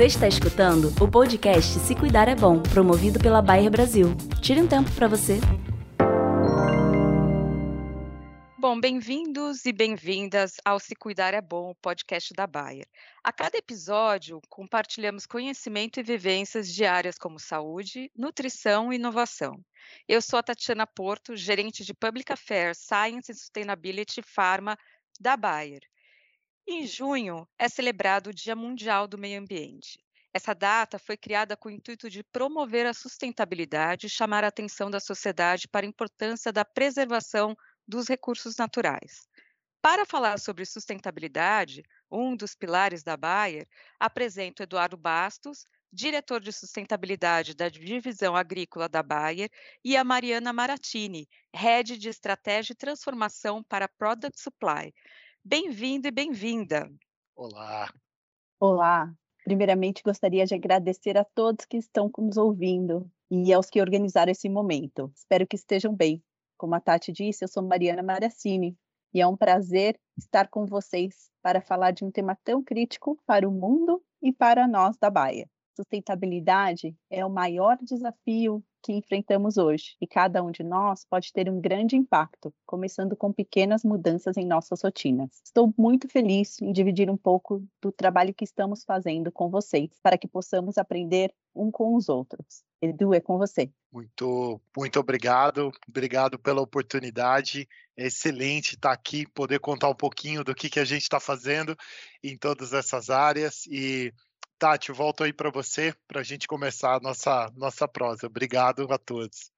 Você está escutando o podcast Se Cuidar é Bom, promovido pela Bayer Brasil. Tire um tempo para você. Bom, bem-vindos e bem-vindas ao Se Cuidar é Bom, podcast da Bayer. A cada episódio, compartilhamos conhecimento e vivências de áreas como saúde, nutrição e inovação. Eu sou a Tatiana Porto, gerente de Public Affairs, Science and Sustainability Pharma da Bayer. Em junho é celebrado o Dia Mundial do Meio Ambiente. Essa data foi criada com o intuito de promover a sustentabilidade e chamar a atenção da sociedade para a importância da preservação dos recursos naturais. Para falar sobre sustentabilidade, um dos pilares da Bayer, apresento Eduardo Bastos, diretor de sustentabilidade da Divisão Agrícola da Bayer, e a Mariana Maratini, head de estratégia e transformação para Product Supply. Bem-vindo e bem-vinda. Olá. Olá. Primeiramente, gostaria de agradecer a todos que estão nos ouvindo e aos que organizaram esse momento. Espero que estejam bem. Como a Tati disse, eu sou Mariana Maracini e é um prazer estar com vocês para falar de um tema tão crítico para o mundo e para nós da Baia. Sustentabilidade é o maior desafio que enfrentamos hoje e cada um de nós pode ter um grande impacto, começando com pequenas mudanças em nossas rotinas. Estou muito feliz em dividir um pouco do trabalho que estamos fazendo com vocês para que possamos aprender um com os outros. Edu, é com você. Muito, muito obrigado. Obrigado pela oportunidade. É excelente estar aqui, poder contar um pouquinho do que, que a gente está fazendo em todas essas áreas e Tati, volto aí para você para a gente começar a nossa, nossa prosa. Obrigado a todos.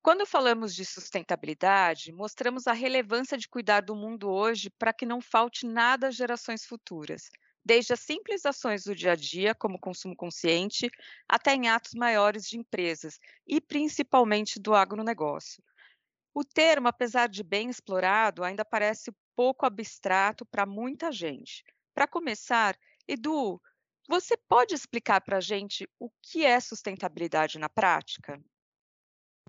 Quando falamos de sustentabilidade, mostramos a relevância de cuidar do mundo hoje para que não falte nada às gerações futuras, desde as simples ações do dia a dia, como consumo consciente, até em atos maiores de empresas e principalmente do agronegócio. O termo, apesar de bem explorado, ainda parece pouco abstrato para muita gente. Para começar, Edu, você pode explicar para a gente o que é sustentabilidade na prática?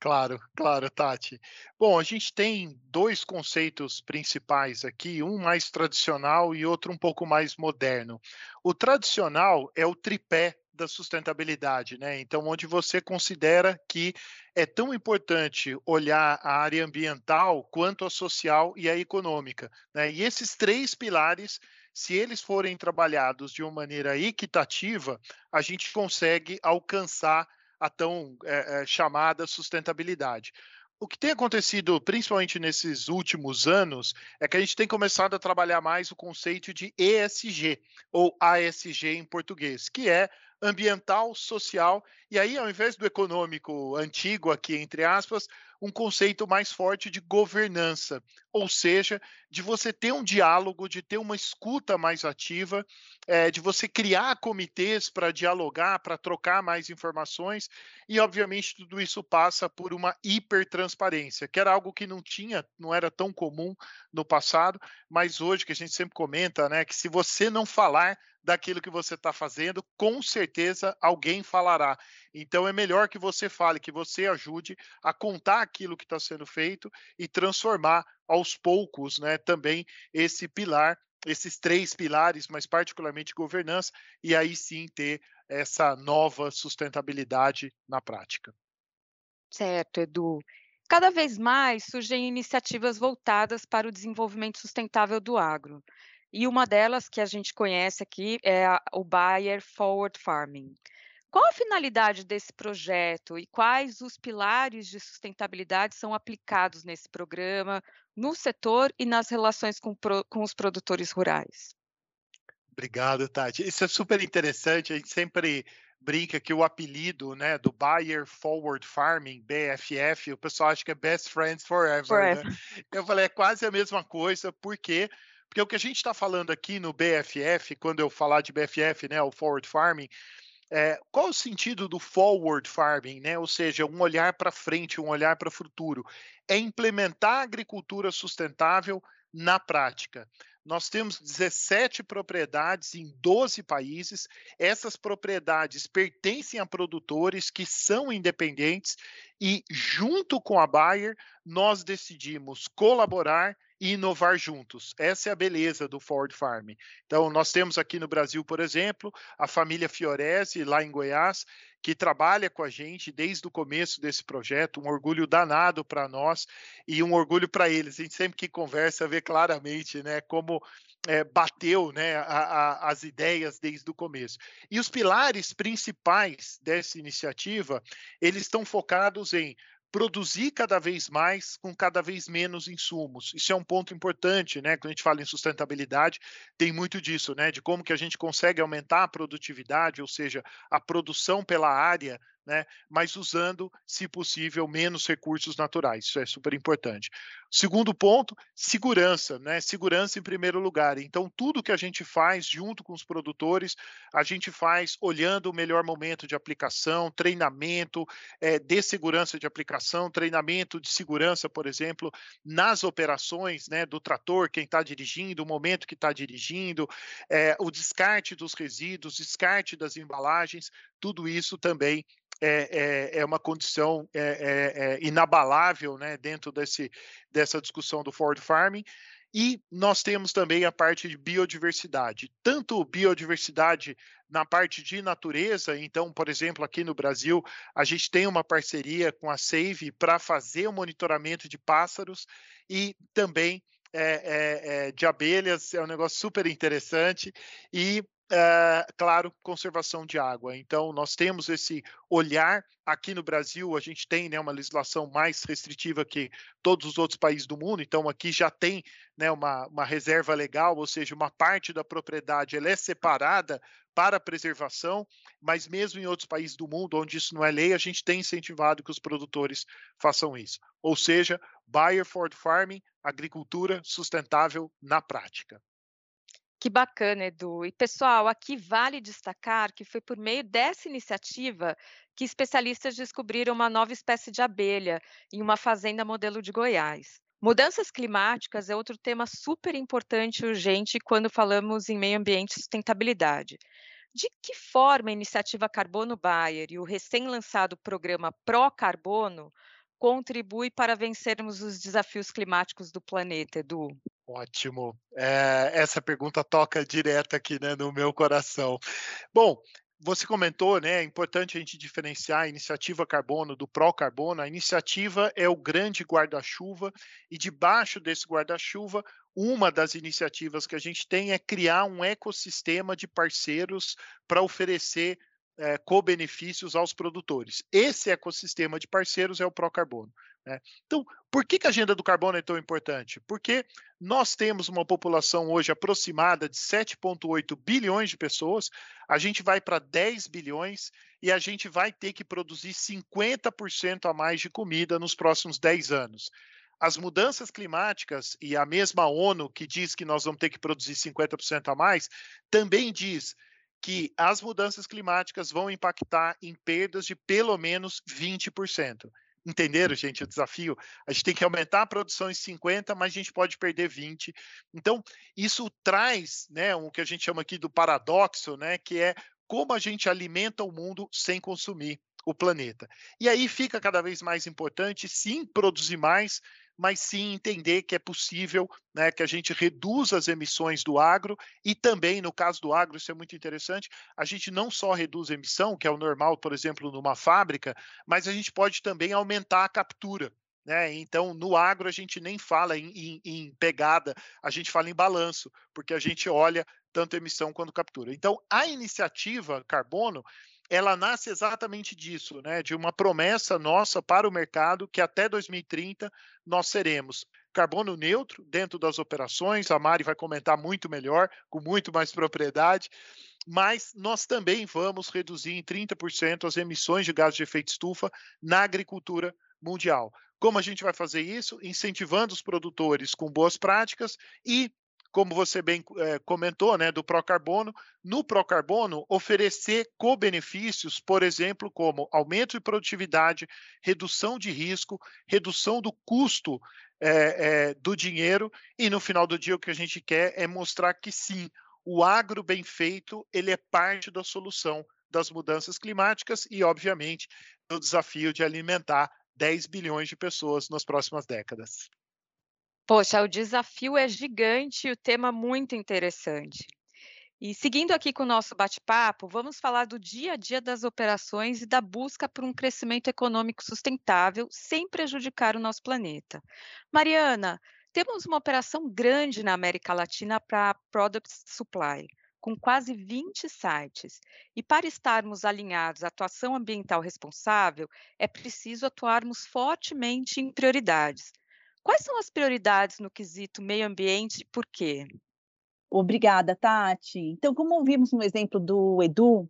Claro, claro, Tati. Bom, a gente tem dois conceitos principais aqui, um mais tradicional e outro um pouco mais moderno. O tradicional é o tripé da sustentabilidade, né? Então, onde você considera que é tão importante olhar a área ambiental quanto a social e a econômica, né? E esses três pilares se eles forem trabalhados de uma maneira equitativa, a gente consegue alcançar a tão é, é, chamada sustentabilidade. O que tem acontecido, principalmente nesses últimos anos, é que a gente tem começado a trabalhar mais o conceito de ESG, ou ASG em português, que é ambiental, social, e aí, ao invés do econômico antigo, aqui entre aspas, um conceito mais forte de governança, ou seja, de você ter um diálogo, de ter uma escuta mais ativa, é, de você criar comitês para dialogar, para trocar mais informações, e obviamente tudo isso passa por uma hipertransparência, que era algo que não tinha, não era tão comum no passado, mas hoje que a gente sempre comenta, né, que se você não falar daquilo que você está fazendo, com certeza alguém falará. Então é melhor que você fale, que você ajude a contar aquilo que está sendo feito e transformar aos poucos, né, também esse pilar, esses três pilares, mas particularmente governança, e aí sim ter essa nova sustentabilidade na prática. Certo, Edu. Cada vez mais surgem iniciativas voltadas para o desenvolvimento sustentável do agro. E uma delas que a gente conhece aqui é o Bayer Forward Farming. Qual a finalidade desse projeto e quais os pilares de sustentabilidade são aplicados nesse programa, no setor e nas relações com, com os produtores rurais? Obrigado, Tati. Isso é super interessante. A gente sempre brinca que o apelido né, do Bayer Forward Farming, BFF, o pessoal acha que é Best Friends Forever. Né? Forever. Né? Eu falei, é quase a mesma coisa, porque porque o que a gente está falando aqui no BFF, quando eu falar de BFF, né, o Forward Farming, é, qual o sentido do forward farming, né? Ou seja, um olhar para frente, um olhar para o futuro. É implementar a agricultura sustentável na prática. Nós temos 17 propriedades em 12 países. Essas propriedades pertencem a produtores que são independentes e, junto com a Bayer, nós decidimos colaborar e inovar juntos. Essa é a beleza do Forward Farm. Então, nós temos aqui no Brasil, por exemplo, a família Fiorese, lá em Goiás, que trabalha com a gente desde o começo desse projeto, um orgulho danado para nós e um orgulho para eles. A gente sempre que conversa vê claramente né, como é, bateu né, a, a, as ideias desde o começo. E os pilares principais dessa iniciativa, eles estão focados em produzir cada vez mais com cada vez menos insumos. Isso é um ponto importante, né? Quando a gente fala em sustentabilidade, tem muito disso, né? De como que a gente consegue aumentar a produtividade, ou seja, a produção pela área né? mas usando, se possível, menos recursos naturais. Isso é super importante. Segundo ponto, segurança, né? Segurança em primeiro lugar. Então, tudo que a gente faz junto com os produtores, a gente faz olhando o melhor momento de aplicação, treinamento é, de segurança de aplicação, treinamento de segurança, por exemplo, nas operações né, do trator, quem está dirigindo, o momento que está dirigindo, é, o descarte dos resíduos, descarte das embalagens, tudo isso também é, é, é uma condição é, é, é, inabalável né, dentro desse, dessa discussão do Ford Farming. E nós temos também a parte de biodiversidade, tanto biodiversidade na parte de natureza, então, por exemplo, aqui no Brasil, a gente tem uma parceria com a Save para fazer o monitoramento de pássaros e também é, é, é, de abelhas, é um negócio super interessante. E é, claro, conservação de água. Então, nós temos esse olhar. Aqui no Brasil, a gente tem né, uma legislação mais restritiva que todos os outros países do mundo. Então, aqui já tem né, uma, uma reserva legal, ou seja, uma parte da propriedade ela é separada para preservação, mas mesmo em outros países do mundo onde isso não é lei, a gente tem incentivado que os produtores façam isso. Ou seja, Buyer for Farming, agricultura sustentável na prática. Que bacana, Edu. E, pessoal, aqui vale destacar que foi por meio dessa iniciativa que especialistas descobriram uma nova espécie de abelha em uma fazenda modelo de Goiás. Mudanças climáticas é outro tema super importante e urgente quando falamos em meio ambiente e sustentabilidade. De que forma a iniciativa Carbono Bayer e o recém-lançado programa Pro Carbono contribui para vencermos os desafios climáticos do planeta, Edu? Ótimo. É, essa pergunta toca direto aqui né, no meu coração. Bom, você comentou, né? É importante a gente diferenciar a iniciativa carbono do pró-carbono. A iniciativa é o grande guarda-chuva, e debaixo desse guarda-chuva, uma das iniciativas que a gente tem é criar um ecossistema de parceiros para oferecer é, co-benefícios aos produtores. Esse ecossistema de parceiros é o pró-carbono. Né? Então, por que, que a agenda do carbono é tão importante? Porque nós temos uma população hoje aproximada de 7,8 bilhões de pessoas, a gente vai para 10 bilhões e a gente vai ter que produzir 50% a mais de comida nos próximos 10 anos. As mudanças climáticas e a mesma ONU que diz que nós vamos ter que produzir 50% a mais, também diz que as mudanças climáticas vão impactar em perdas de pelo menos 20%. Entenderam, gente, o desafio? A gente tem que aumentar a produção em 50, mas a gente pode perder 20. Então, isso traz, né, o que a gente chama aqui do paradoxo, né, que é como a gente alimenta o mundo sem consumir o planeta. E aí fica cada vez mais importante, sim, produzir mais, mas sim entender que é possível né, que a gente reduza as emissões do agro e também, no caso do agro, isso é muito interessante, a gente não só reduz a emissão, que é o normal, por exemplo, numa fábrica, mas a gente pode também aumentar a captura. Né? Então, no agro, a gente nem fala em, em, em pegada, a gente fala em balanço, porque a gente olha tanto emissão quanto captura. Então, a iniciativa carbono ela nasce exatamente disso, né? De uma promessa nossa para o mercado que até 2030 nós seremos carbono neutro dentro das operações. A Mari vai comentar muito melhor, com muito mais propriedade. Mas nós também vamos reduzir em 30% as emissões de gases de efeito estufa na agricultura mundial. Como a gente vai fazer isso? Incentivando os produtores com boas práticas e como você bem é, comentou, né, do Procarbono, no Procarbono oferecer co-benefícios, por exemplo, como aumento de produtividade, redução de risco, redução do custo é, é, do dinheiro, e no final do dia o que a gente quer é mostrar que sim, o agro bem feito ele é parte da solução das mudanças climáticas e, obviamente, do desafio de alimentar 10 bilhões de pessoas nas próximas décadas. Poxa, o desafio é gigante e o tema muito interessante. E seguindo aqui com o nosso bate-papo, vamos falar do dia a dia das operações e da busca por um crescimento econômico sustentável sem prejudicar o nosso planeta. Mariana, temos uma operação grande na América Latina para Product Supply, com quase 20 sites. E para estarmos alinhados à atuação ambiental responsável, é preciso atuarmos fortemente em prioridades. Quais são as prioridades no quesito meio ambiente e por quê? Obrigada, Tati. Então, como vimos no exemplo do Edu,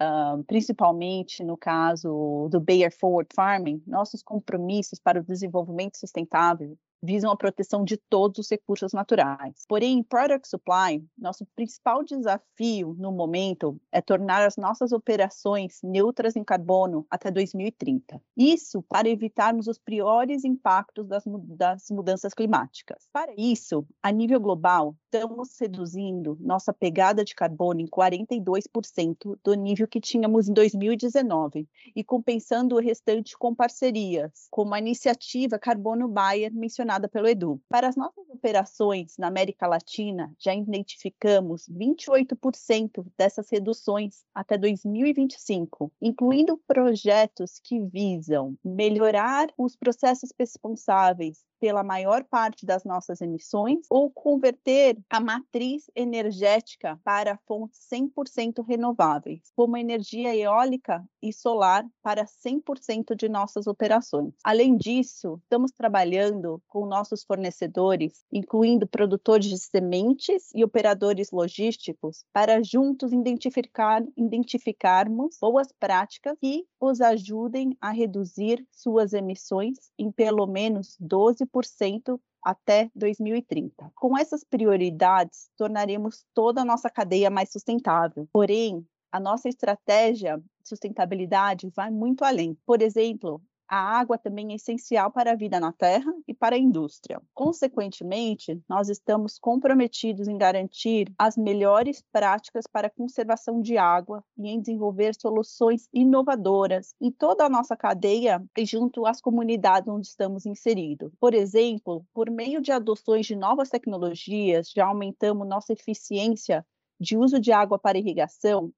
uh, principalmente no caso do Bayer Forward Farming, nossos compromissos para o desenvolvimento sustentável visam a proteção de todos os recursos naturais. Porém, em Product Supply, nosso principal desafio no momento é tornar as nossas operações neutras em carbono até 2030. Isso para evitarmos os piores impactos das, das mudanças climáticas. Para isso, a nível global, estamos reduzindo nossa pegada de carbono em 42% do nível que tínhamos em 2019 e compensando o restante com parcerias, como a iniciativa Carbono Buyer mencionada mencionada pelo Edu. Para as nossas operações na América Latina, já identificamos 28% dessas reduções até 2025, incluindo projetos que visam melhorar os processos responsáveis pela maior parte das nossas emissões ou converter a matriz energética para fontes 100% renováveis, como energia eólica e solar para 100% de nossas operações. Além disso, estamos trabalhando com nossos fornecedores, incluindo produtores de sementes e operadores logísticos, para juntos identificar, identificarmos boas práticas que os ajudem a reduzir suas emissões em pelo menos 12 100% até 2030. Com essas prioridades, tornaremos toda a nossa cadeia mais sustentável. Porém, a nossa estratégia de sustentabilidade vai muito além. Por exemplo, a água também é essencial para a vida na Terra e para a indústria. Consequentemente, nós estamos comprometidos em garantir as melhores práticas para a conservação de água e em desenvolver soluções inovadoras em toda a nossa cadeia e junto às comunidades onde estamos inseridos. Por exemplo, por meio de adoções de novas tecnologias, já aumentamos nossa eficiência de uso de água para irrigação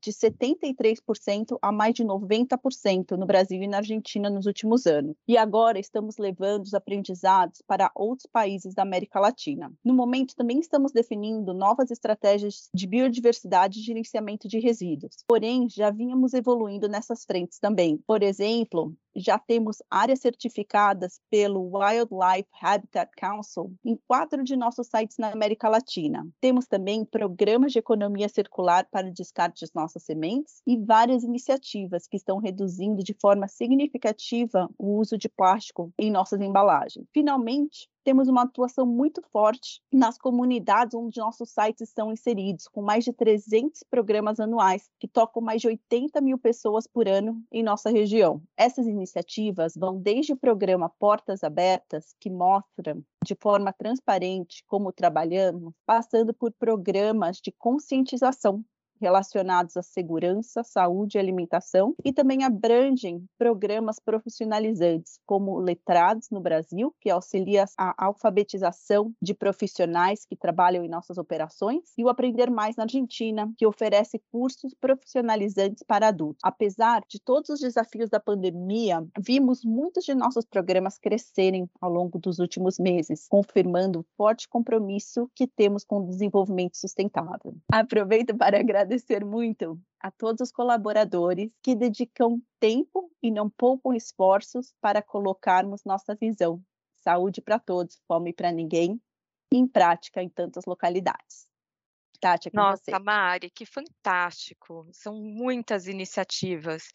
de 73% a mais de 90% no Brasil e na Argentina nos últimos anos. E agora estamos levando os aprendizados para outros países da América Latina. No momento, também estamos definindo novas estratégias de biodiversidade e gerenciamento de resíduos. Porém, já vínhamos evoluindo nessas frentes também. Por exemplo, já temos áreas certificadas pelo Wildlife Habitat Council em quatro de nossos sites na América Latina. Temos também programas de economia circular para descarte de nossas sementes e várias iniciativas que estão reduzindo de forma significativa o uso de plástico em nossas embalagens. Finalmente, temos uma atuação muito forte nas comunidades onde nossos sites estão inseridos, com mais de 300 programas anuais que tocam mais de 80 mil pessoas por ano em nossa região. Essas iniciativas vão desde o programa Portas Abertas, que mostra de forma transparente como trabalhamos, passando por programas de conscientização relacionados à segurança, saúde e alimentação, e também abrangem programas profissionalizantes, como Letrados no Brasil, que auxilia a alfabetização de profissionais que trabalham em nossas operações, e o Aprender Mais na Argentina, que oferece cursos profissionalizantes para adultos. Apesar de todos os desafios da pandemia, vimos muitos de nossos programas crescerem ao longo dos últimos meses, confirmando o forte compromisso que temos com o desenvolvimento sustentável. Aproveito para agradecer agradecer muito a todos os colaboradores que dedicam tempo e não poupam esforços para colocarmos nossa visão. Saúde para todos, fome para ninguém, em prática em tantas localidades. Tati, é Nossa, você. Mari, que fantástico! São muitas iniciativas.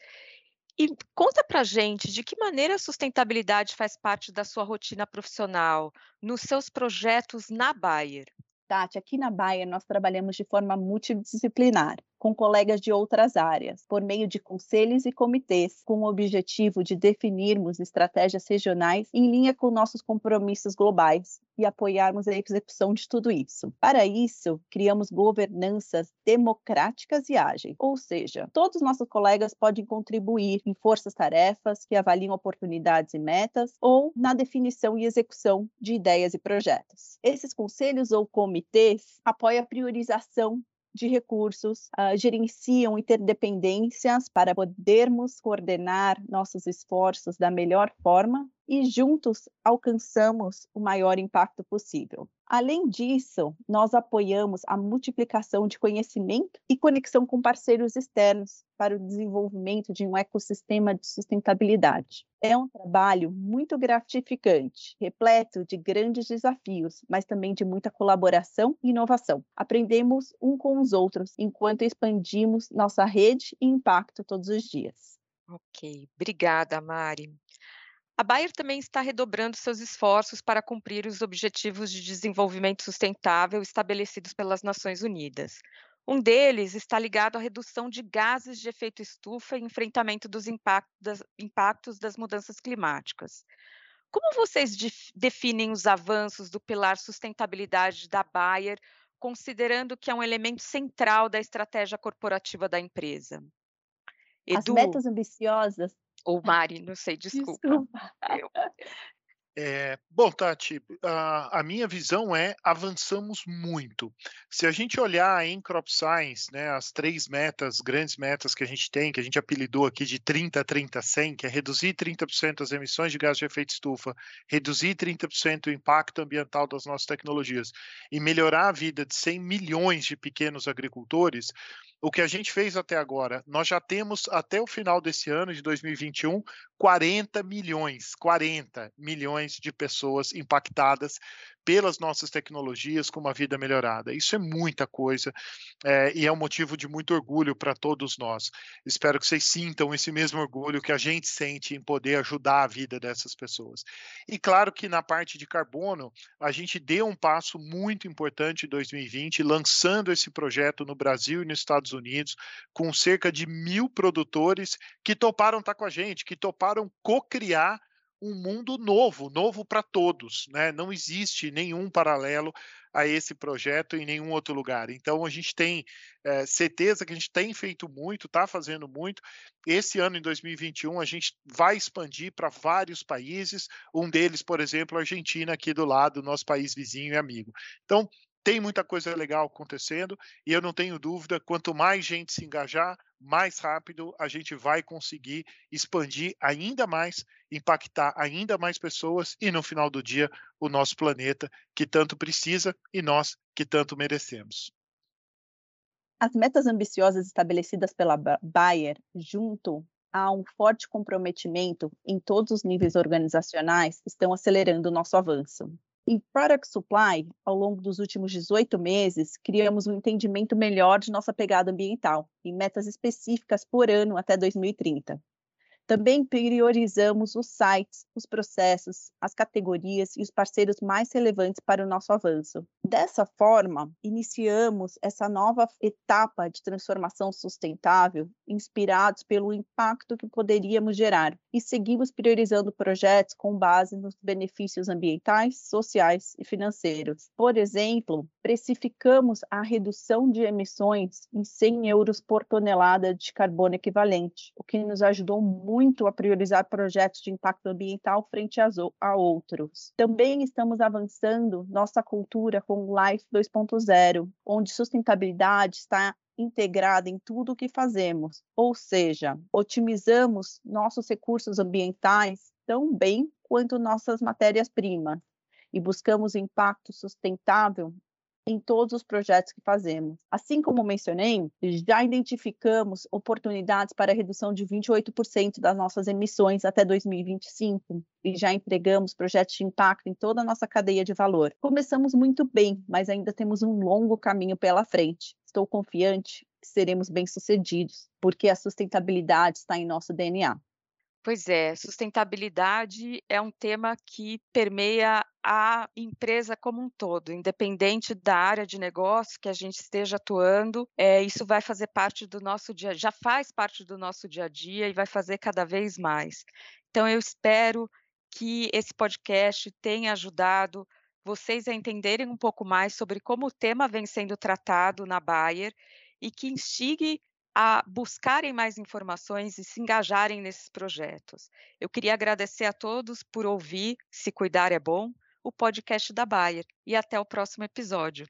E conta para gente de que maneira a sustentabilidade faz parte da sua rotina profissional, nos seus projetos na Bayer. Tati, aqui na Baia nós trabalhamos de forma multidisciplinar, com colegas de outras áreas, por meio de conselhos e comitês, com o objetivo de definirmos estratégias regionais em linha com nossos compromissos globais e apoiarmos a execução de tudo isso. Para isso, criamos governanças democráticas e ágeis, ou seja, todos os nossos colegas podem contribuir em forças-tarefas que avaliam oportunidades e metas ou na definição e execução de ideias e projetos. Esses conselhos ou comitês apoiam a priorização de recursos, uh, gerenciam interdependências para podermos coordenar nossos esforços da melhor forma e juntos alcançamos o maior impacto possível. Além disso, nós apoiamos a multiplicação de conhecimento e conexão com parceiros externos para o desenvolvimento de um ecossistema de sustentabilidade. É um trabalho muito gratificante, repleto de grandes desafios, mas também de muita colaboração e inovação. Aprendemos um com os outros enquanto expandimos nossa rede e impacto todos os dias. Ok, obrigada, Mari. A Bayer também está redobrando seus esforços para cumprir os Objetivos de Desenvolvimento Sustentável estabelecidos pelas Nações Unidas. Um deles está ligado à redução de gases de efeito estufa e enfrentamento dos impactos das mudanças climáticas. Como vocês definem os avanços do pilar sustentabilidade da Bayer, considerando que é um elemento central da estratégia corporativa da empresa? Edu, As metas ambiciosas ou Mari, não sei, desculpa. desculpa. É, bom, Tati, a, a, minha visão é avançamos muito. Se a gente olhar em Crop Science, né, as três metas, grandes metas que a gente tem, que a gente apelidou aqui de 30, 30, 100, que é reduzir 30% as emissões de gás de efeito estufa, reduzir 30% o impacto ambiental das nossas tecnologias e melhorar a vida de 100 milhões de pequenos agricultores, o que a gente fez até agora, nós já temos até o final desse ano de 2021 40 milhões, 40 milhões de pessoas impactadas pelas nossas tecnologias com uma vida melhorada. Isso é muita coisa é, e é um motivo de muito orgulho para todos nós. Espero que vocês sintam esse mesmo orgulho que a gente sente em poder ajudar a vida dessas pessoas. E claro que na parte de carbono, a gente deu um passo muito importante em 2020, lançando esse projeto no Brasil e nos Estados Unidos, com cerca de mil produtores que toparam estar tá com a gente, que toparam co-criar um mundo novo, novo para todos, né? Não existe nenhum paralelo a esse projeto em nenhum outro lugar. Então a gente tem é, certeza que a gente tem feito muito, está fazendo muito. Esse ano, em 2021, a gente vai expandir para vários países. Um deles, por exemplo, a Argentina, aqui do lado, nosso país vizinho e amigo. Então tem muita coisa legal acontecendo e eu não tenho dúvida, quanto mais gente se engajar, mais rápido a gente vai conseguir expandir ainda mais, impactar ainda mais pessoas e no final do dia o nosso planeta que tanto precisa e nós que tanto merecemos. As metas ambiciosas estabelecidas pela Bayer, junto a um forte comprometimento em todos os níveis organizacionais, estão acelerando o nosso avanço. Em Product Supply, ao longo dos últimos 18 meses, criamos um entendimento melhor de nossa pegada ambiental, em metas específicas por ano até 2030. Também priorizamos os sites, os processos, as categorias e os parceiros mais relevantes para o nosso avanço. Dessa forma, iniciamos essa nova etapa de transformação sustentável, inspirados pelo impacto que poderíamos gerar, e seguimos priorizando projetos com base nos benefícios ambientais, sociais e financeiros. Por exemplo, precificamos a redução de emissões em 100 euros por tonelada de carbono equivalente, o que nos ajudou muito muito a priorizar projetos de impacto ambiental frente a, outros. Também estamos avançando nossa cultura com Life 2.0, onde sustentabilidade está integrada em tudo o que fazemos, ou seja, otimizamos nossos recursos ambientais tão bem quanto nossas matérias-primas e buscamos impacto sustentável em todos os projetos que fazemos. Assim como mencionei, já identificamos oportunidades para redução de 28% das nossas emissões até 2025 e já entregamos projetos de impacto em toda a nossa cadeia de valor. Começamos muito bem, mas ainda temos um longo caminho pela frente. Estou confiante que seremos bem-sucedidos, porque a sustentabilidade está em nosso DNA. Pois é, sustentabilidade é um tema que permeia a empresa como um todo, independente da área de negócio que a gente esteja atuando, é, isso vai fazer parte do nosso dia, já faz parte do nosso dia a dia e vai fazer cada vez mais. Então, eu espero que esse podcast tenha ajudado vocês a entenderem um pouco mais sobre como o tema vem sendo tratado na Bayer e que instigue a buscarem mais informações e se engajarem nesses projetos. Eu queria agradecer a todos por ouvir Se Cuidar é Bom, o podcast da Bayer, e até o próximo episódio.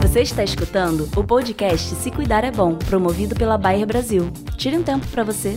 Você está escutando o podcast Se Cuidar é Bom, promovido pela Bayer Brasil. Tire um tempo para você.